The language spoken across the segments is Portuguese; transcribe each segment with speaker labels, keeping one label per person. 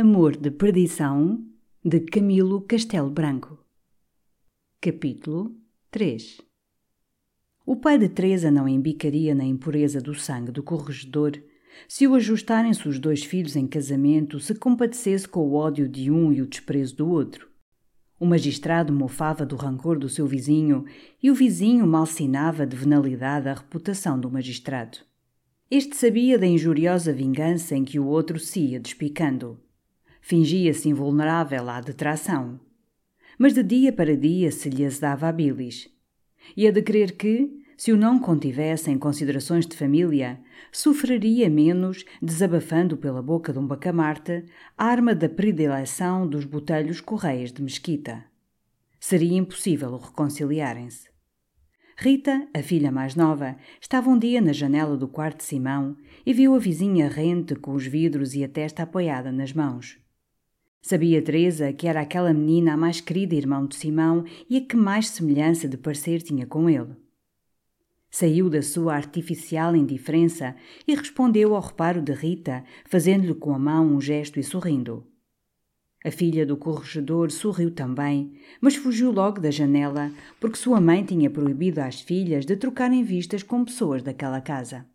Speaker 1: Amor de Perdição de Camilo Castelo Branco. Capítulo 3 O pai de Teresa não embicaria na impureza do sangue do corregedor se o ajustarem-se os dois filhos em casamento se compadecesse com o ódio de um e o desprezo do outro. O magistrado mofava do rancor do seu vizinho e o vizinho malsinava de venalidade a reputação do magistrado. Este sabia da injuriosa vingança em que o outro se ia despicando fingia-se invulnerável à detração. Mas de dia para dia se lhe azedava a bilis. E a de crer que, se o não contivesse em considerações de família, sofreria menos desabafando pela boca de um bacamarte arma da predileção dos botelhos correias de mesquita. Seria impossível reconciliarem-se. Rita, a filha mais nova, estava um dia na janela do quarto de Simão e viu a vizinha rente com os vidros e a testa apoiada nas mãos. Sabia Teresa que era aquela menina a mais querida irmão de Simão e a que mais semelhança de parecer tinha com ele. Saiu da sua artificial indiferença e respondeu ao reparo de Rita, fazendo-lhe com a mão um gesto e sorrindo. A filha do corregedor sorriu também, mas fugiu logo da janela, porque sua mãe tinha proibido às filhas de trocarem vistas com pessoas daquela casa.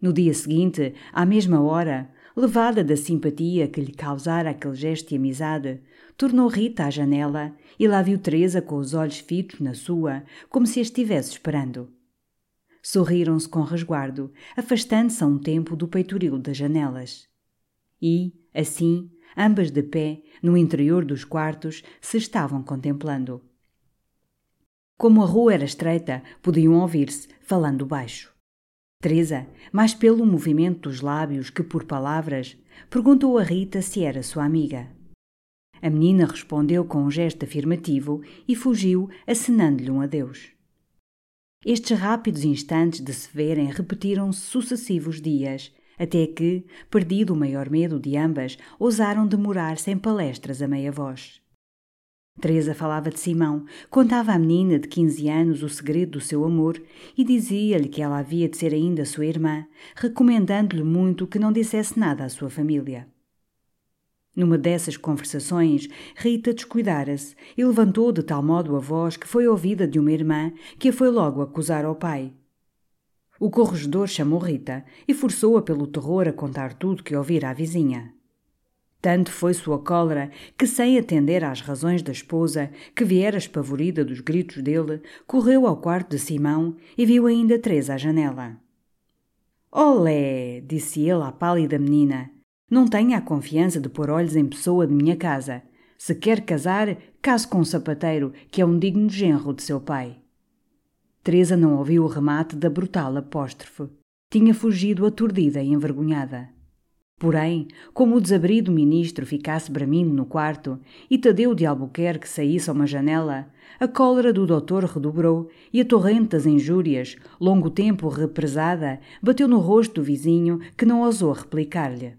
Speaker 1: No dia seguinte, à mesma hora, levada da simpatia que lhe causara aquele gesto de amizade, tornou Rita à janela e lá viu Teresa com os olhos fitos na sua, como se a estivesse esperando. Sorriram-se com resguardo, afastando-se a um tempo do peitoril das janelas. E, assim, ambas de pé, no interior dos quartos, se estavam contemplando. Como a rua era estreita, podiam ouvir-se, falando baixo. Teresa, mais pelo movimento dos lábios que por palavras, perguntou a Rita se era sua amiga. A menina respondeu com um gesto afirmativo e fugiu, acenando-lhe um adeus. Estes rápidos instantes de se verem repetiram-se sucessivos dias, até que, perdido o maior medo de ambas, ousaram demorar-se em palestras a meia voz. Teresa falava de Simão, contava à menina de 15 anos o segredo do seu amor e dizia-lhe que ela havia de ser ainda sua irmã, recomendando-lhe muito que não dissesse nada à sua família. Numa dessas conversações, Rita descuidara-se e levantou de tal modo a voz que foi ouvida de uma irmã que a foi logo acusar ao pai. O corregedor chamou Rita e forçou-a pelo terror a contar tudo que ouvira à vizinha. Tanto foi sua cólera que, sem atender às razões da esposa, que viera espavorida dos gritos dele, correu ao quarto de Simão e viu ainda Teresa à janela. Olé! disse ele à pálida menina. Não tenha a confiança de pôr olhos em pessoa de minha casa. Se quer casar, case com um sapateiro, que é um digno genro de seu pai. Teresa não ouviu o remate da brutal apóstrofe. Tinha fugido aturdida e envergonhada. Porém, como o desabrido ministro ficasse bramindo no quarto e Tadeu de Albuquerque saísse a uma janela, a cólera do doutor redobrou e a torrente das injúrias, longo tempo represada, bateu no rosto do vizinho que não ousou replicar-lhe.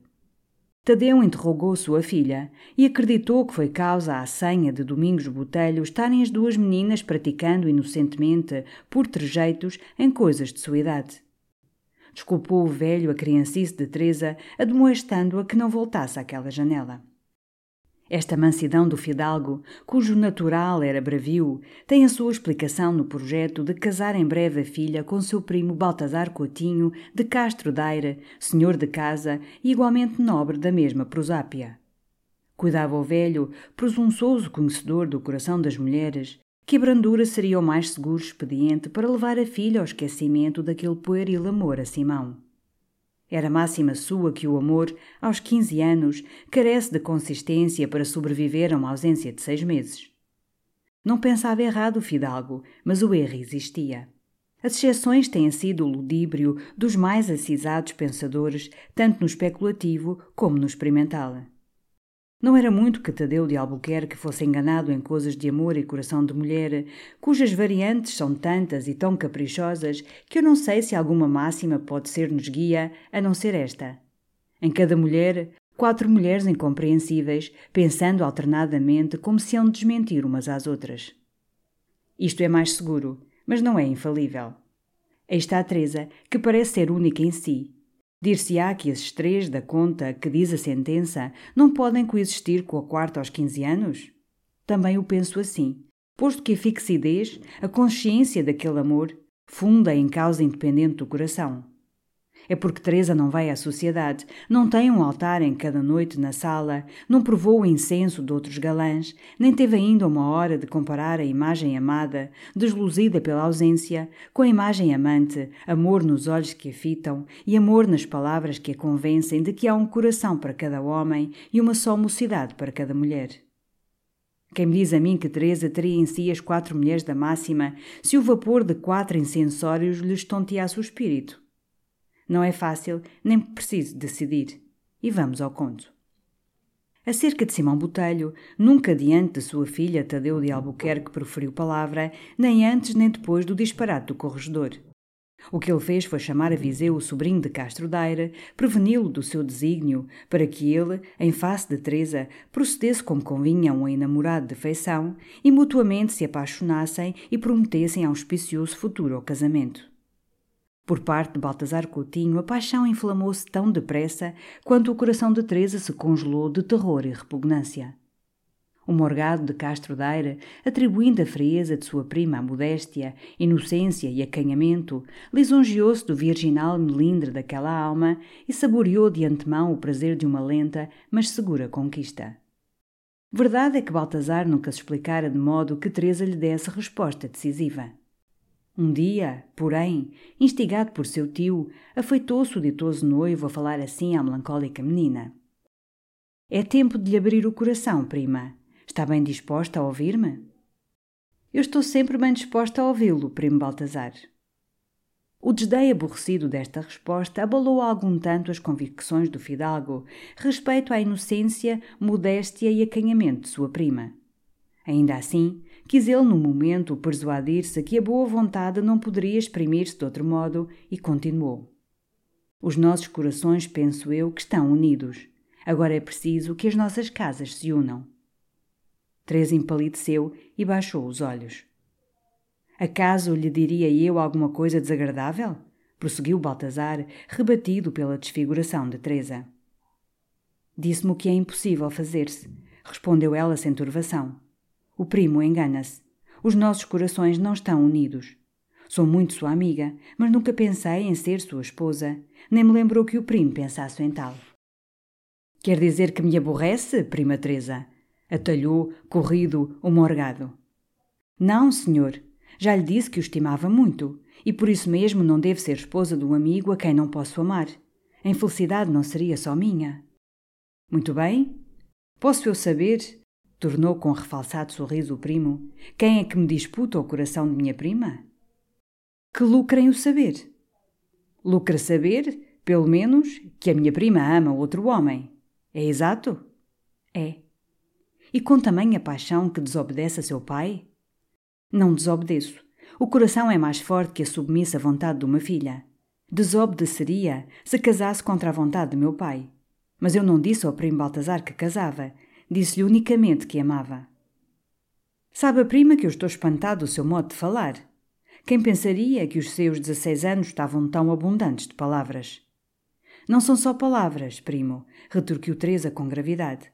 Speaker 1: Tadeu interrogou sua filha e acreditou que foi causa à senha de Domingos Botelho estarem as duas meninas praticando inocentemente, por trejeitos, em coisas de sua idade. Desculpou o velho a criancice de Teresa, admoestando-a que não voltasse àquela janela. Esta mansidão do fidalgo, cujo natural era bravio, tem a sua explicação no projeto de casar em breve a filha com seu primo Baltazar Coutinho de Castro Daire, senhor de casa e igualmente nobre da mesma prosápia. Cuidava o velho, presunçoso conhecedor do coração das mulheres, que brandura seria o mais seguro expediente para levar a filha ao esquecimento daquele pueril amor a Simão. Era máxima sua que o amor, aos quinze anos, carece de consistência para sobreviver a uma ausência de seis meses. Não pensava errado o fidalgo, mas o erro existia. As exceções têm sido o ludíbrio dos mais acisados pensadores, tanto no especulativo como no experimental. Não era muito que Tadeu de Albuquerque fosse enganado em coisas de amor e coração de mulher, cujas variantes são tantas e tão caprichosas que eu não sei se alguma máxima pode ser-nos guia a não ser esta. Em cada mulher, quatro mulheres incompreensíveis, pensando alternadamente como se hão de desmentir umas às outras. Isto é mais seguro, mas não é infalível. Aí está a Teresa, que parece ser única em si, Dir-se-á que esses três da conta que diz a sentença não podem coexistir com a quarta aos 15 anos? Também o penso assim, posto que a fixidez, a consciência daquele amor, funda em causa independente do coração. É porque Teresa não vai à sociedade, não tem um altar em cada noite na sala, não provou o incenso de outros galãs, nem teve ainda uma hora de comparar a imagem amada, desluzida pela ausência, com a imagem amante, amor nos olhos que a fitam e amor nas palavras que a convencem de que há um coração para cada homem e uma só mocidade para cada mulher. Quem me diz a mim que Teresa teria em si as quatro mulheres da máxima se o vapor de quatro incensórios lhe estonteasse o espírito? Não é fácil, nem preciso decidir. E vamos ao conto. Acerca de Simão Botelho, nunca diante de sua filha Tadeu de Albuquerque proferiu palavra, nem antes nem depois do disparate do corregedor. O que ele fez foi chamar a Viseu o sobrinho de Castro Daire, preveni-lo do seu desígnio, para que ele, em face de Teresa, procedesse como convinha um enamorado de feição, e mutuamente se apaixonassem e prometessem auspicioso futuro ao casamento. Por parte de Baltazar Coutinho, a paixão inflamou-se tão depressa quanto o coração de Teresa se congelou de terror e repugnância. O morgado de Castro Daire, atribuindo a frieza de sua prima à modéstia, inocência e acanhamento, lisonjeou-se do virginal melindre daquela alma e saboreou de antemão o prazer de uma lenta, mas segura conquista. Verdade é que Baltazar nunca se explicara de modo que Teresa lhe desse resposta decisiva. Um dia, porém, instigado por seu tio, afeitou-se o ditoso noivo a falar assim à melancólica menina. É tempo de lhe abrir o coração, prima. Está bem disposta a ouvir-me? Eu estou sempre bem disposta a ouvi-lo, primo Baltazar. O desdém aborrecido desta resposta abalou algum tanto as convicções do fidalgo respeito à inocência, modéstia e acanhamento de sua prima. Ainda assim, quis ele no momento persuadir-se que a boa vontade não poderia exprimir-se de outro modo e continuou. Os nossos corações, penso eu, que estão unidos. Agora é preciso que as nossas casas se unam. Teresa empalideceu e baixou os olhos. Acaso lhe diria eu alguma coisa desagradável? prosseguiu Baltazar, rebatido pela desfiguração de Teresa. Disse-me que é impossível fazer-se, respondeu ela sem turvação. O primo engana-se. Os nossos corações não estão unidos. Sou muito sua amiga, mas nunca pensei em ser sua esposa, nem me lembrou que o primo pensasse em tal. Quer dizer que me aborrece, prima Teresa? Atalhou, corrido, o morgado. Não, senhor. Já lhe disse que o estimava muito, e por isso mesmo não devo ser esposa de um amigo a quem não posso amar. A infelicidade não seria só minha. Muito bem. Posso eu saber, Tornou com refalsado sorriso o primo. Quem é que me disputa o coração de minha prima? Que lucrem o saber. Lucra saber, pelo menos, que a minha prima ama outro homem. É exato? É. E com tamanha paixão que desobedece a seu pai? Não desobedeço. O coração é mais forte que a submissa vontade de uma filha. Desobedeceria se casasse contra a vontade de meu pai. Mas eu não disse ao primo Baltazar que casava, Disse-lhe unicamente que amava. Sabe a prima que eu estou espantado do seu modo de falar. Quem pensaria que os seus 16 anos estavam tão abundantes de palavras? Não são só palavras, primo, retorquiu Teresa com gravidade.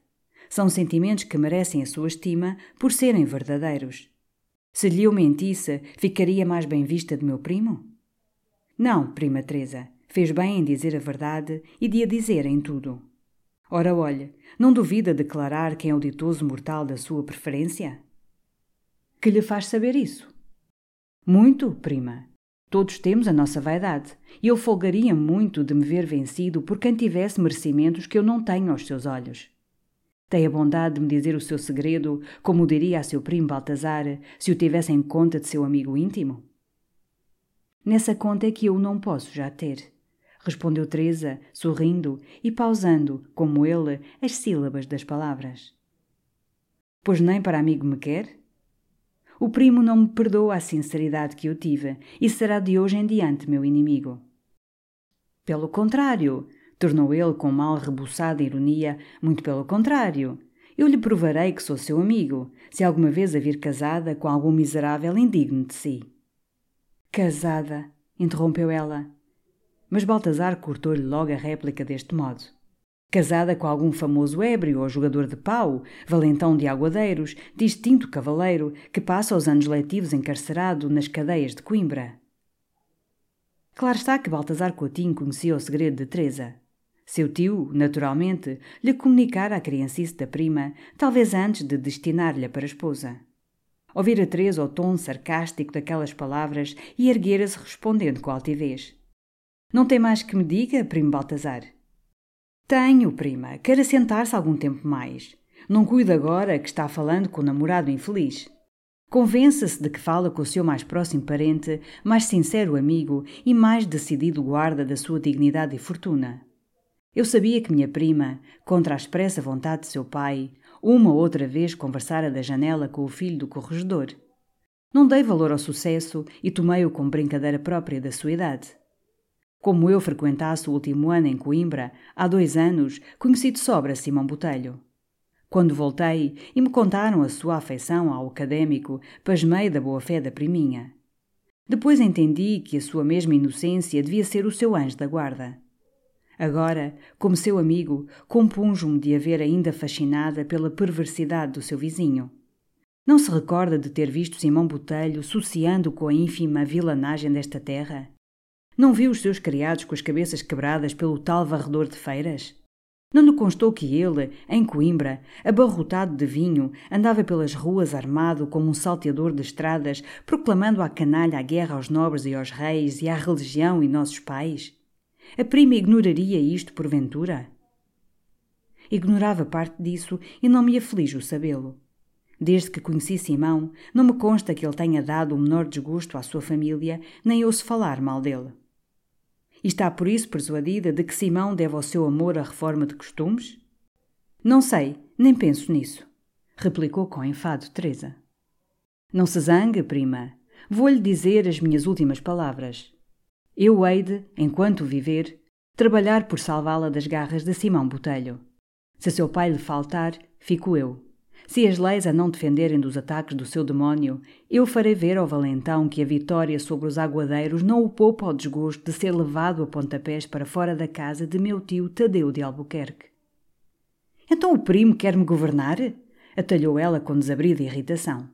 Speaker 1: São sentimentos que merecem a sua estima por serem verdadeiros. Se lhe eu mentisse, ficaria mais bem vista de meu primo? Não, prima Teresa, fez bem em dizer a verdade e de a dizer em tudo. Ora, olhe, não duvida declarar quem é o ditoso mortal da sua preferência? Que lhe faz saber isso? Muito, prima. Todos temos a nossa vaidade, e eu folgaria muito de me ver vencido por quem tivesse merecimentos que eu não tenho aos seus olhos. Tem a bondade de me dizer o seu segredo, como diria a seu primo Baltazar, se o tivesse em conta de seu amigo íntimo? Nessa conta é que eu não posso já ter respondeu Teresa, sorrindo e pausando, como ele, as sílabas das palavras. Pois nem para amigo me quer? O primo não me perdoa a sinceridade que eu tive e será de hoje em diante meu inimigo. Pelo contrário, tornou ele com mal rebuçada ironia, muito pelo contrário. Eu lhe provarei que sou seu amigo, se alguma vez a vir casada com algum miserável indigno de si. Casada, interrompeu ela. Mas Baltazar cortou-lhe logo a réplica deste modo. Casada com algum famoso ébrio ou jogador de pau, valentão de aguadeiros, distinto cavaleiro, que passa os anos letivos encarcerado nas cadeias de Coimbra. Claro está que Baltazar Coutinho conhecia o segredo de Teresa. Seu tio, naturalmente, lhe comunicara a criancice da prima, talvez antes de destinar-lhe para esposa. Ouvira Teresa o tom sarcástico daquelas palavras e erguera-se respondendo com altivez. Não tem mais que me diga, primo Baltazar? Tenho, prima. Quer assentar-se algum tempo mais. Não cuida agora que está falando com o namorado infeliz. Convença-se de que fala com o seu mais próximo parente, mais sincero amigo e mais decidido guarda da sua dignidade e fortuna. Eu sabia que minha prima, contra a expressa vontade de seu pai, uma ou outra vez conversara da janela com o filho do corregedor. Não dei valor ao sucesso e tomei-o como brincadeira própria da sua idade. Como eu frequentasse o último ano em Coimbra, há dois anos, conheci de sobra Simão Botelho. Quando voltei e me contaram a sua afeição ao académico, pasmei da boa-fé da priminha. Depois entendi que a sua mesma inocência devia ser o seu anjo da guarda. Agora, como seu amigo, compunjo-me de a ver ainda fascinada pela perversidade do seu vizinho. Não se recorda de ter visto Simão Botelho sociando com a ínfima vilanagem desta terra? Não viu os seus criados com as cabeças quebradas pelo tal varredor de feiras? Não lhe constou que ele, em Coimbra, abarrotado de vinho, andava pelas ruas armado como um salteador de estradas, proclamando à canalha a guerra aos nobres e aos reis e à religião e nossos pais? A prima ignoraria isto porventura? Ignorava parte disso e não me aflige o sabê-lo. Desde que conheci Simão, não me consta que ele tenha dado o menor desgosto à sua família, nem ouço falar mal dele. E está por isso persuadida de que Simão deve ao seu amor a reforma de costumes? Não sei, nem penso nisso, replicou com enfado Teresa. Não se zangue, prima. Vou-lhe dizer as minhas últimas palavras. Eu hei de, enquanto viver, trabalhar por salvá-la das garras de Simão Botelho. Se seu pai lhe faltar, fico eu. Se as leis a não defenderem dos ataques do seu demónio, eu farei ver ao valentão que a vitória sobre os aguadeiros não o poupa ao desgosto de ser levado a pontapés para fora da casa de meu tio Tadeu de Albuquerque. Então o primo quer-me governar? atalhou ela com desabrida irritação.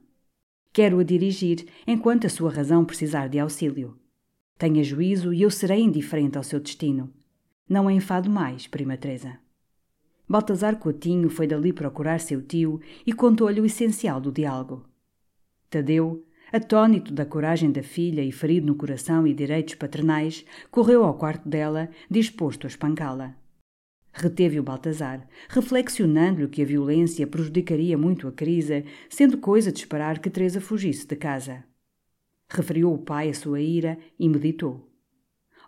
Speaker 1: Quero-a dirigir enquanto a sua razão precisar de auxílio. Tenha juízo e eu serei indiferente ao seu destino. Não a enfado mais, prima Teresa. Baltazar Coutinho foi dali procurar seu tio e contou-lhe o essencial do diálogo. Tadeu, atônito da coragem da filha e ferido no coração e direitos paternais, correu ao quarto dela, disposto a espancá-la. Reteve o Baltazar, reflexionando-lhe que a violência prejudicaria muito a Crisa, sendo coisa de esperar que Teresa fugisse de casa. Referiu o pai a sua ira e meditou.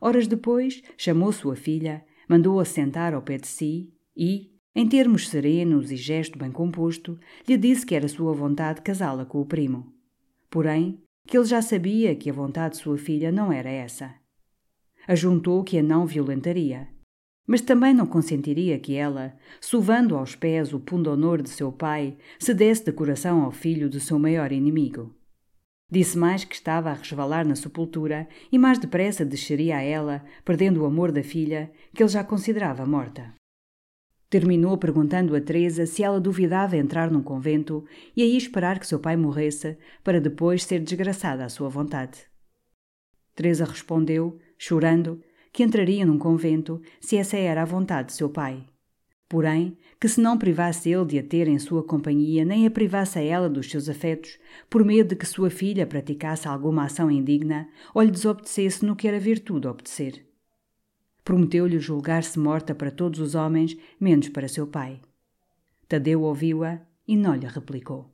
Speaker 1: Horas depois, chamou sua filha, mandou-a sentar ao pé de si e, em termos serenos e gesto bem composto, lhe disse que era sua vontade casá-la com o primo. Porém, que ele já sabia que a vontade de sua filha não era essa. Ajuntou que a não violentaria, mas também não consentiria que ela, sovando aos pés o pundonor de seu pai, se desse de coração ao filho de seu maior inimigo. Disse mais que estava a resvalar na sepultura e mais depressa desceria a ela, perdendo o amor da filha, que ele já considerava morta. Terminou perguntando a Teresa se ela duvidava entrar num convento e aí esperar que seu pai morresse para depois ser desgraçada à sua vontade. Teresa respondeu, chorando, que entraria num convento se essa era a vontade de seu pai. Porém, que se não privasse ele de a ter em sua companhia, nem a privasse a ela dos seus afetos, por medo de que sua filha praticasse alguma ação indigna ou lhe desobedecesse no que era virtude obedecer. Prometeu-lhe julgar-se morta para todos os homens, menos para seu pai. Tadeu ouviu-a e não lhe replicou.